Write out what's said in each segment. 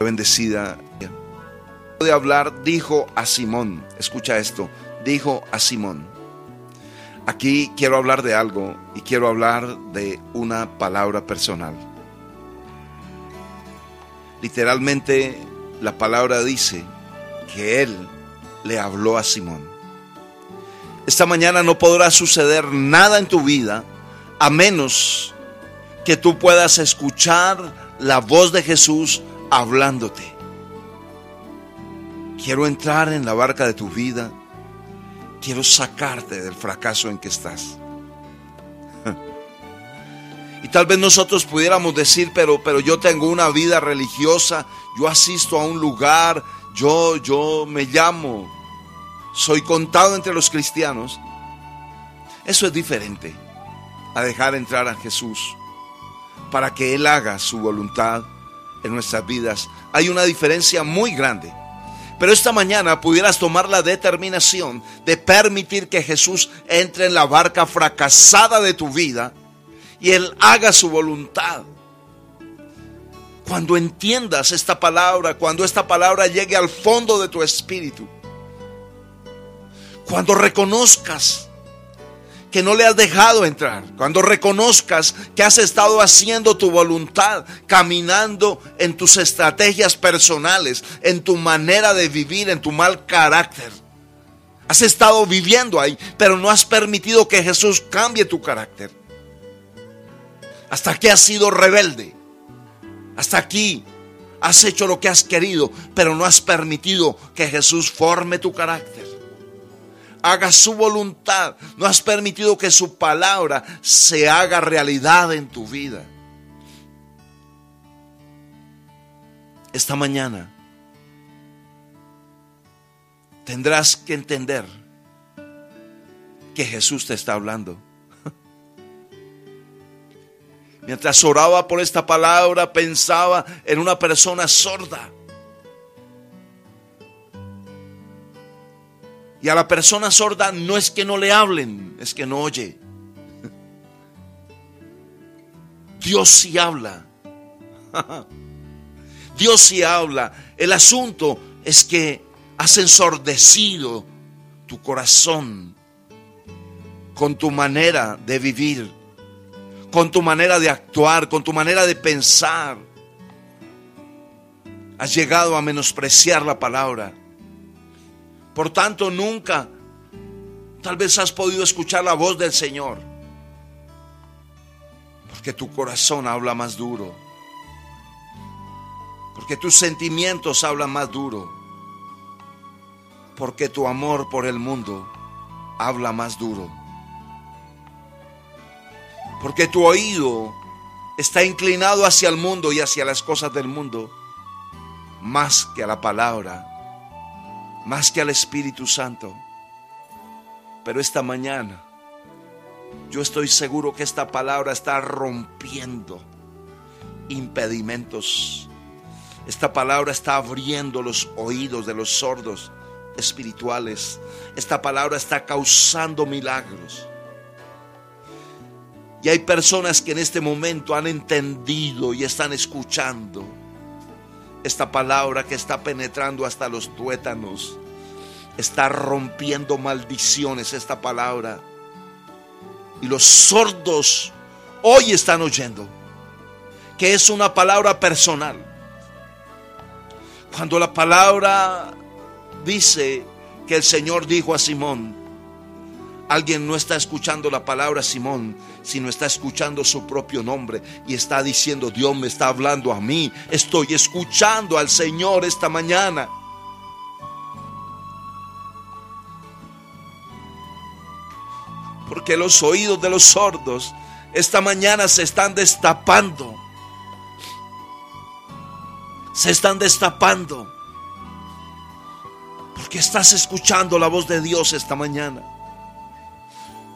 bendecida. De hablar, dijo a Simón, escucha esto, dijo a Simón. Aquí quiero hablar de algo y quiero hablar de una palabra personal. Literalmente la palabra dice que él le habló a Simón. Esta mañana no podrá suceder nada en tu vida a menos que tú puedas escuchar la voz de Jesús hablándote. Quiero entrar en la barca de tu vida. Quiero sacarte del fracaso en que estás. Y tal vez nosotros pudiéramos decir, pero, pero yo tengo una vida religiosa, yo asisto a un lugar, yo, yo me llamo, soy contado entre los cristianos. Eso es diferente a dejar entrar a Jesús para que Él haga su voluntad en nuestras vidas. Hay una diferencia muy grande. Pero esta mañana pudieras tomar la determinación de permitir que Jesús entre en la barca fracasada de tu vida y Él haga su voluntad. Cuando entiendas esta palabra, cuando esta palabra llegue al fondo de tu espíritu, cuando reconozcas que no le has dejado entrar, cuando reconozcas que has estado haciendo tu voluntad, caminando en tus estrategias personales, en tu manera de vivir, en tu mal carácter. Has estado viviendo ahí, pero no has permitido que Jesús cambie tu carácter. Hasta aquí has sido rebelde. Hasta aquí has hecho lo que has querido, pero no has permitido que Jesús forme tu carácter haga su voluntad. No has permitido que su palabra se haga realidad en tu vida. Esta mañana tendrás que entender que Jesús te está hablando. Mientras oraba por esta palabra, pensaba en una persona sorda Y a la persona sorda no es que no le hablen, es que no oye. Dios sí habla. Dios sí habla. El asunto es que has ensordecido tu corazón con tu manera de vivir, con tu manera de actuar, con tu manera de pensar. Has llegado a menospreciar la palabra. Por tanto, nunca tal vez has podido escuchar la voz del Señor. Porque tu corazón habla más duro. Porque tus sentimientos hablan más duro. Porque tu amor por el mundo habla más duro. Porque tu oído está inclinado hacia el mundo y hacia las cosas del mundo más que a la palabra más que al Espíritu Santo. Pero esta mañana yo estoy seguro que esta palabra está rompiendo impedimentos. Esta palabra está abriendo los oídos de los sordos espirituales. Esta palabra está causando milagros. Y hay personas que en este momento han entendido y están escuchando esta palabra que está penetrando hasta los tuétanos. Está rompiendo maldiciones esta palabra. Y los sordos hoy están oyendo que es una palabra personal. Cuando la palabra dice que el Señor dijo a Simón, alguien no está escuchando la palabra Simón, sino está escuchando su propio nombre y está diciendo, Dios me está hablando a mí, estoy escuchando al Señor esta mañana. Porque los oídos de los sordos esta mañana se están destapando. Se están destapando. Porque estás escuchando la voz de Dios esta mañana.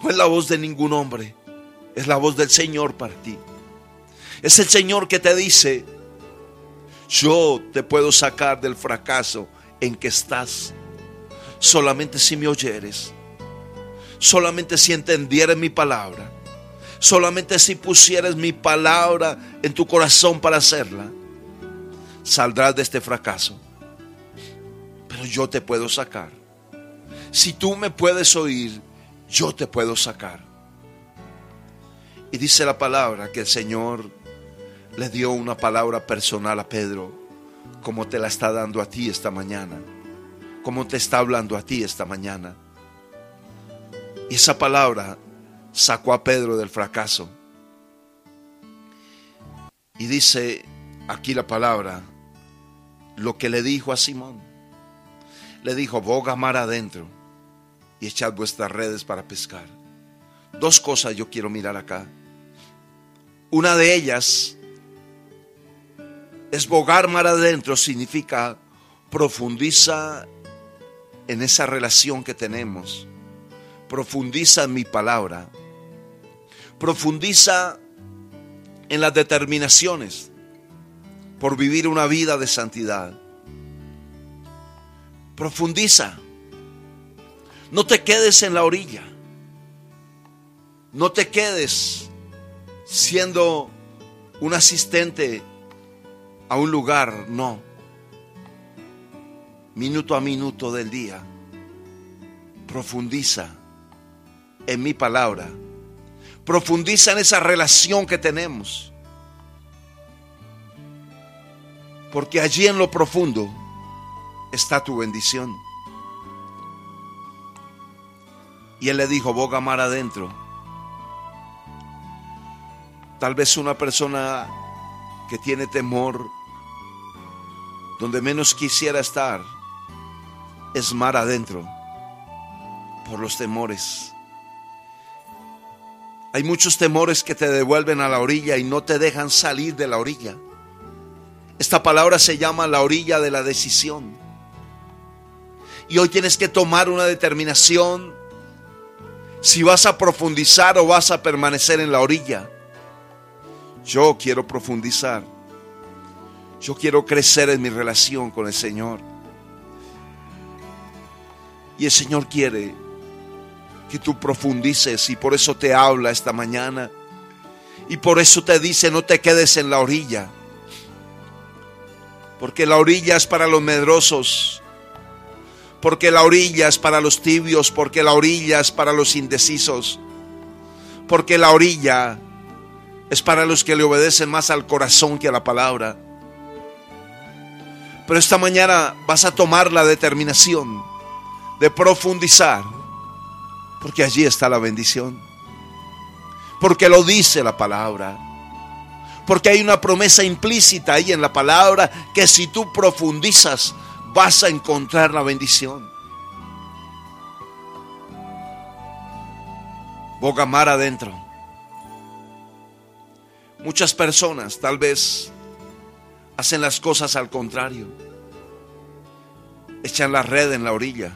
No es la voz de ningún hombre. Es la voz del Señor para ti. Es el Señor que te dice, yo te puedo sacar del fracaso en que estás. Solamente si me oyeres. Solamente si entendieres mi palabra. Solamente si pusieres mi palabra en tu corazón para hacerla. saldrás de este fracaso. Pero yo te puedo sacar. Si tú me puedes oír, yo te puedo sacar. Y dice la palabra que el Señor le dio una palabra personal a Pedro, como te la está dando a ti esta mañana, como te está hablando a ti esta mañana. Y esa palabra sacó a Pedro del fracaso. Y dice aquí la palabra, lo que le dijo a Simón. Le dijo, boga mar adentro y echad vuestras redes para pescar. Dos cosas yo quiero mirar acá. Una de ellas es bogar mar adentro, significa profundiza en esa relación que tenemos. Profundiza en mi palabra. Profundiza en las determinaciones por vivir una vida de santidad. Profundiza. No te quedes en la orilla. No te quedes siendo un asistente a un lugar, no. Minuto a minuto del día. Profundiza en mi palabra. Profundiza en esa relación que tenemos. Porque allí en lo profundo está tu bendición. Y él le dijo, boga mar adentro. Tal vez una persona que tiene temor, donde menos quisiera estar, es mar adentro, por los temores. Hay muchos temores que te devuelven a la orilla y no te dejan salir de la orilla. Esta palabra se llama la orilla de la decisión. Y hoy tienes que tomar una determinación si vas a profundizar o vas a permanecer en la orilla. Yo quiero profundizar. Yo quiero crecer en mi relación con el Señor. Y el Señor quiere que tú profundices y por eso te habla esta mañana. Y por eso te dice, no te quedes en la orilla. Porque la orilla es para los medrosos. Porque la orilla es para los tibios. Porque la orilla es para los indecisos. Porque la orilla es para los que le obedecen más al corazón que a la palabra. Pero esta mañana vas a tomar la determinación de profundizar, porque allí está la bendición. Porque lo dice la palabra. Porque hay una promesa implícita ahí en la palabra que si tú profundizas vas a encontrar la bendición. Bogamar adentro. Muchas personas tal vez hacen las cosas al contrario. Echan la red en la orilla.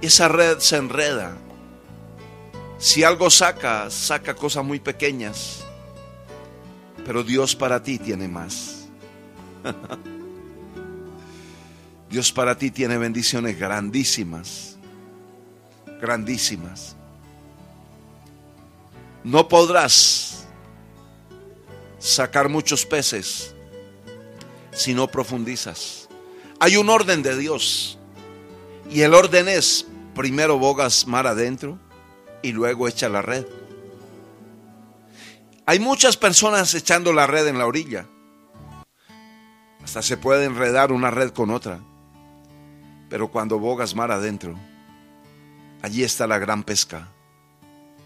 Esa red se enreda. Si algo saca, saca cosas muy pequeñas. Pero Dios para ti tiene más. Dios para ti tiene bendiciones grandísimas. Grandísimas. No podrás sacar muchos peces si no profundizas. Hay un orden de Dios. Y el orden es, primero bogas mar adentro y luego echa la red. Hay muchas personas echando la red en la orilla. Hasta se puede enredar una red con otra. Pero cuando bogas mar adentro, allí está la gran pesca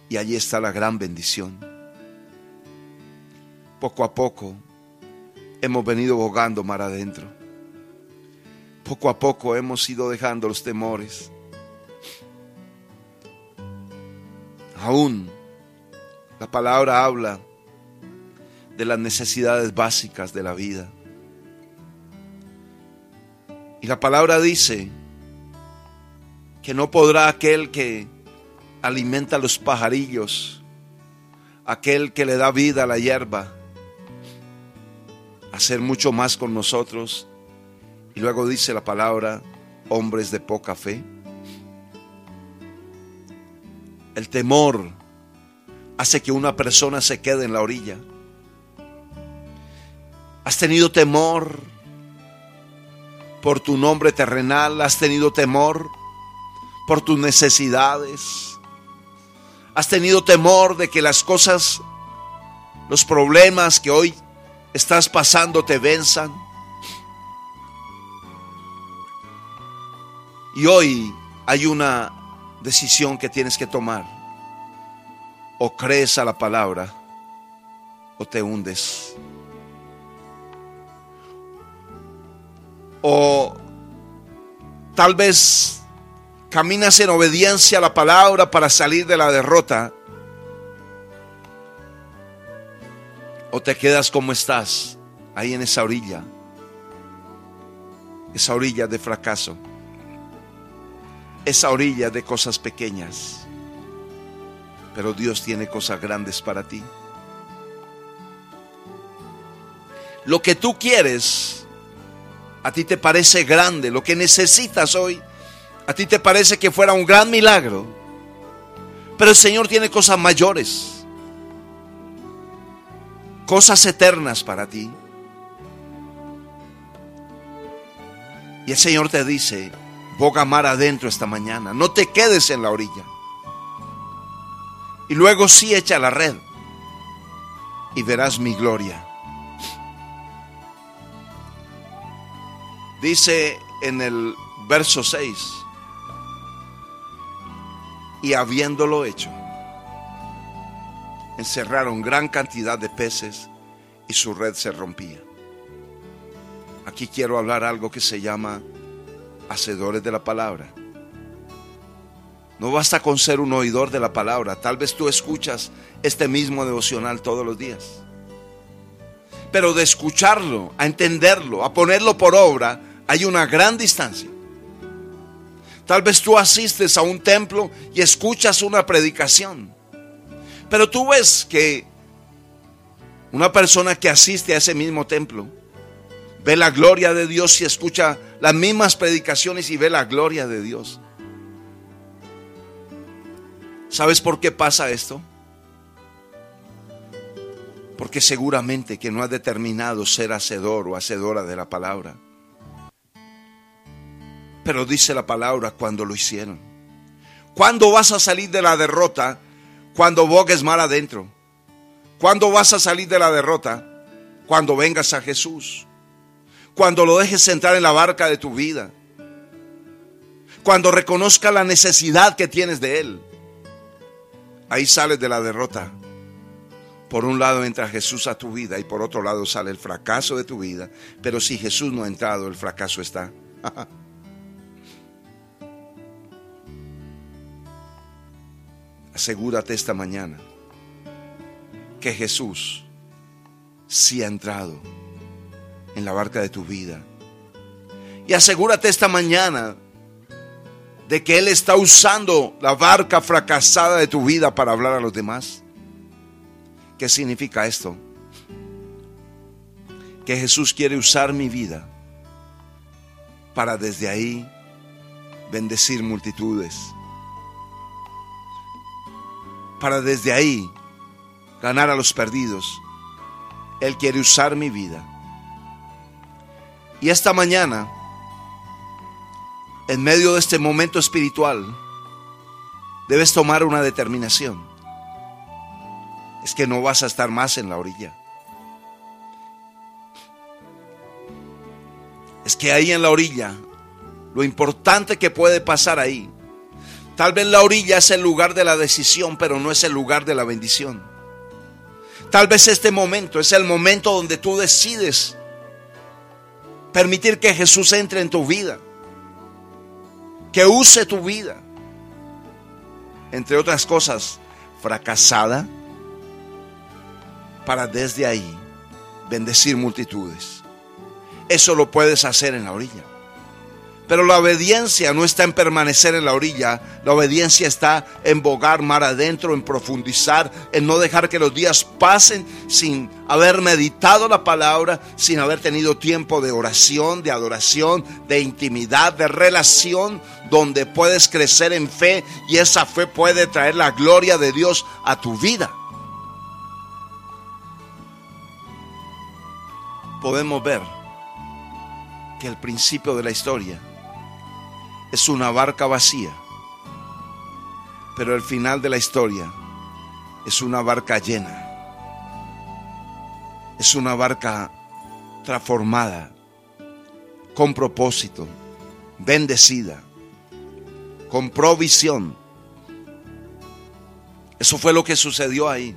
y allí está la gran bendición poco a poco hemos venido bogando mar adentro. Poco a poco hemos ido dejando los temores. Aún la palabra habla de las necesidades básicas de la vida. Y la palabra dice que no podrá aquel que alimenta a los pajarillos, aquel que le da vida a la hierba, hacer mucho más con nosotros. Y luego dice la palabra, hombres de poca fe. El temor hace que una persona se quede en la orilla. Has tenido temor por tu nombre terrenal, has tenido temor por tus necesidades, has tenido temor de que las cosas, los problemas que hoy estás pasando te venzan. Y hoy hay una decisión que tienes que tomar. O crees a la palabra o te hundes. O tal vez caminas en obediencia a la palabra para salir de la derrota. O te quedas como estás, ahí en esa orilla. Esa orilla de fracaso. Esa orilla de cosas pequeñas. Pero Dios tiene cosas grandes para ti. Lo que tú quieres a ti te parece grande, lo que necesitas hoy, a ti te parece que fuera un gran milagro. Pero el Señor tiene cosas mayores, cosas eternas para ti. Y el Señor te dice, boga mar adentro esta mañana, no te quedes en la orilla. Y luego sí echa la red y verás mi gloria. Dice en el verso 6, y habiéndolo hecho, encerraron gran cantidad de peces y su red se rompía. Aquí quiero hablar algo que se llama hacedores de la palabra. No basta con ser un oidor de la palabra. Tal vez tú escuchas este mismo devocional todos los días. Pero de escucharlo, a entenderlo, a ponerlo por obra, hay una gran distancia. Tal vez tú asistes a un templo y escuchas una predicación. Pero tú ves que una persona que asiste a ese mismo templo ve la gloria de Dios y escucha las mismas predicaciones y ve la gloria de Dios. ¿Sabes por qué pasa esto? Porque seguramente que no ha determinado ser hacedor o hacedora de la palabra. Pero dice la palabra cuando lo hicieron. ¿Cuándo vas a salir de la derrota? Cuando bogues mal adentro. ¿Cuándo vas a salir de la derrota? Cuando vengas a Jesús. Cuando lo dejes entrar en la barca de tu vida. Cuando reconozca la necesidad que tienes de Él. Ahí sales de la derrota. Por un lado entra Jesús a tu vida y por otro lado sale el fracaso de tu vida. Pero si Jesús no ha entrado, el fracaso está. asegúrate esta mañana que Jesús sí ha entrado en la barca de tu vida. Y asegúrate esta mañana de que Él está usando la barca fracasada de tu vida para hablar a los demás. ¿Qué significa esto? Que Jesús quiere usar mi vida para desde ahí bendecir multitudes para desde ahí ganar a los perdidos. Él quiere usar mi vida. Y esta mañana, en medio de este momento espiritual, debes tomar una determinación. Es que no vas a estar más en la orilla. Es que ahí en la orilla, lo importante que puede pasar ahí Tal vez la orilla es el lugar de la decisión, pero no es el lugar de la bendición. Tal vez este momento es el momento donde tú decides permitir que Jesús entre en tu vida, que use tu vida, entre otras cosas, fracasada, para desde ahí bendecir multitudes. Eso lo puedes hacer en la orilla. Pero la obediencia no está en permanecer en la orilla, la obediencia está en bogar mar adentro, en profundizar, en no dejar que los días pasen sin haber meditado la palabra, sin haber tenido tiempo de oración, de adoración, de intimidad, de relación, donde puedes crecer en fe y esa fe puede traer la gloria de Dios a tu vida. Podemos ver que el principio de la historia es una barca vacía, pero el final de la historia es una barca llena. Es una barca transformada, con propósito, bendecida, con provisión. Eso fue lo que sucedió ahí.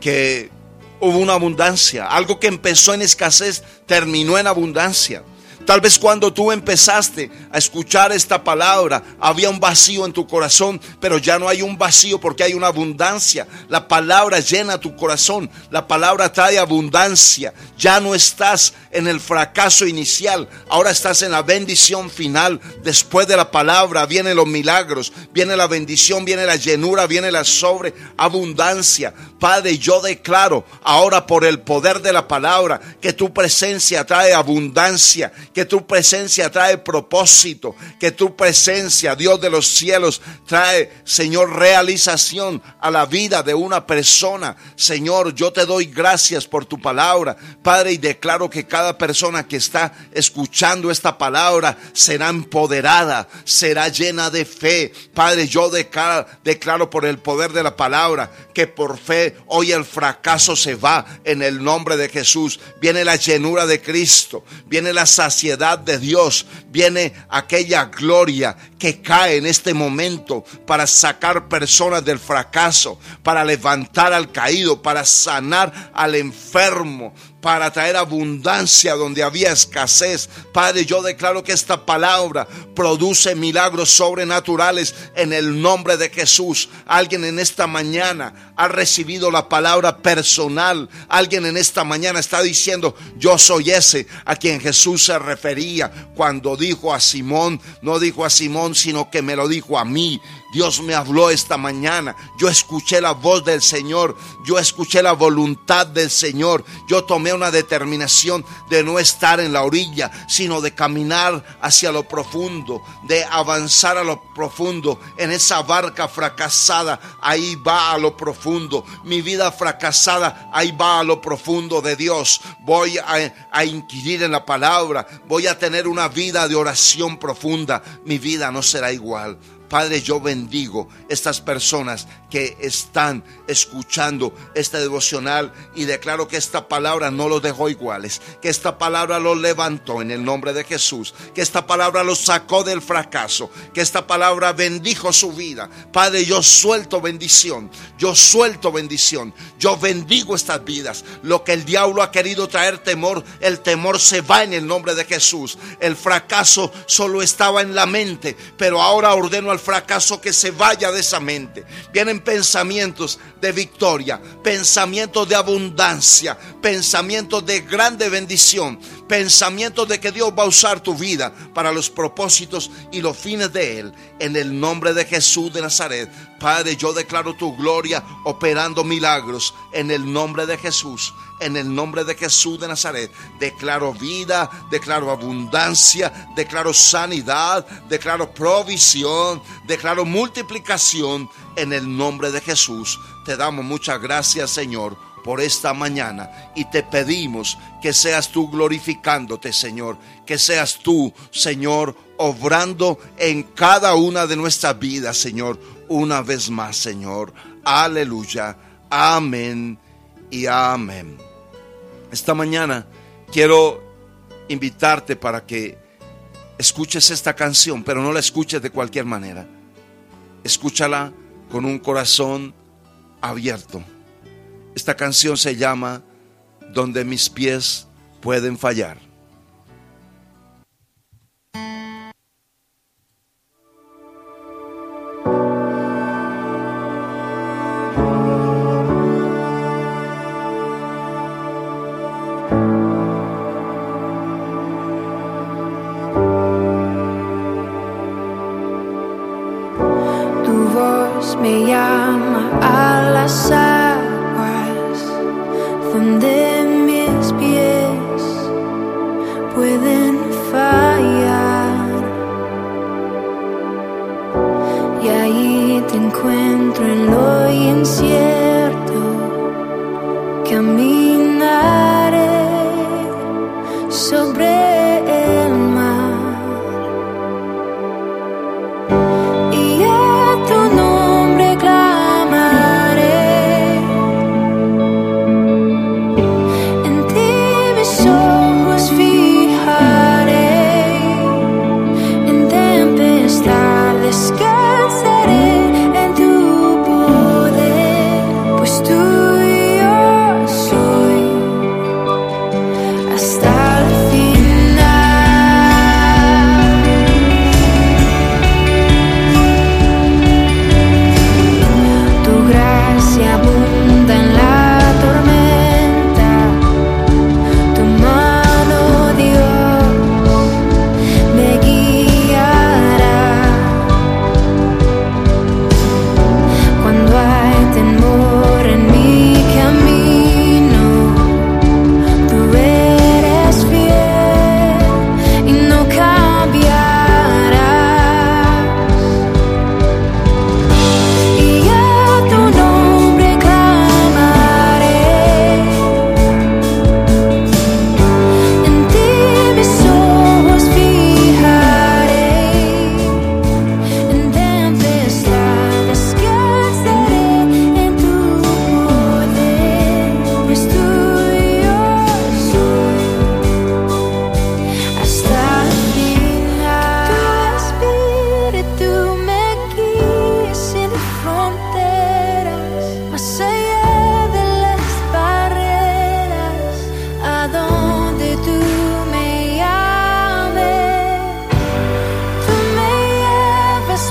Que hubo una abundancia. Algo que empezó en escasez terminó en abundancia. Tal vez cuando tú empezaste a escuchar esta palabra, había un vacío en tu corazón, pero ya no hay un vacío porque hay una abundancia. La palabra llena tu corazón, la palabra trae abundancia. Ya no estás en el fracaso inicial, ahora estás en la bendición final. Después de la palabra vienen los milagros, viene la bendición, viene la llenura, viene la sobreabundancia. Padre, yo declaro ahora por el poder de la palabra que tu presencia trae abundancia tu presencia trae propósito, que tu presencia, Dios de los cielos, trae, Señor, realización a la vida de una persona. Señor, yo te doy gracias por tu palabra, Padre, y declaro que cada persona que está escuchando esta palabra será empoderada, será llena de fe. Padre, yo declaro, declaro por el poder de la palabra que por fe hoy el fracaso se va en el nombre de Jesús. Viene la llenura de Cristo, viene la saciedad de Dios, viene aquella gloria que cae en este momento para sacar personas del fracaso, para levantar al caído, para sanar al enfermo, para traer abundancia donde había escasez. Padre, yo declaro que esta palabra produce milagros sobrenaturales en el nombre de Jesús. Alguien en esta mañana ha recibido la palabra personal. Alguien en esta mañana está diciendo, yo soy ese a quien Jesús se refería cuando dijo a Simón, no dijo a Simón, sino que me lo dijo a mí. Dios me habló esta mañana. Yo escuché la voz del Señor. Yo escuché la voluntad del Señor. Yo tomé una determinación de no estar en la orilla, sino de caminar hacia lo profundo, de avanzar a lo profundo. En esa barca fracasada, ahí va a lo profundo. Mi vida fracasada, ahí va a lo profundo de Dios. Voy a, a inquirir en la palabra. Voy a tener una vida de oración profunda. Mi vida no será igual. Padre, yo bendigo estas personas que están escuchando este devocional y declaro que esta palabra no los dejó iguales, que esta palabra los levantó en el nombre de Jesús, que esta palabra los sacó del fracaso, que esta palabra bendijo su vida. Padre, yo suelto bendición, yo suelto bendición, yo bendigo estas vidas. Lo que el diablo ha querido traer temor, el temor se va en el nombre de Jesús. El fracaso solo estaba en la mente, pero ahora ordeno al fracaso que se vaya de esa mente. Vienen pensamientos de victoria, pensamientos de abundancia, pensamientos de grande bendición, pensamientos de que Dios va a usar tu vida para los propósitos y los fines de Él. En el nombre de Jesús de Nazaret, Padre, yo declaro tu gloria operando milagros en el nombre de Jesús en el nombre de Jesús de Nazaret. Declaro vida, declaro abundancia, declaro sanidad, declaro provisión, declaro multiplicación en el nombre de Jesús. Te damos muchas gracias, Señor, por esta mañana y te pedimos que seas tú glorificándote, Señor, que seas tú, Señor, obrando en cada una de nuestras vidas, Señor, una vez más, Señor. Aleluya. Amén y amén. Esta mañana quiero invitarte para que escuches esta canción, pero no la escuches de cualquier manera. Escúchala con un corazón abierto. Esta canción se llama Donde mis pies pueden fallar. me llama a las aguas donde mis pies pueden fallar. Y ahí te encuentro en lo incierto.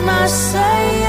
my say.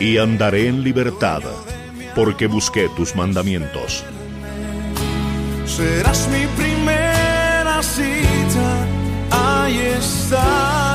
Y andaré en libertad, porque busqué tus mandamientos. Serás mi primera cita, ahí está.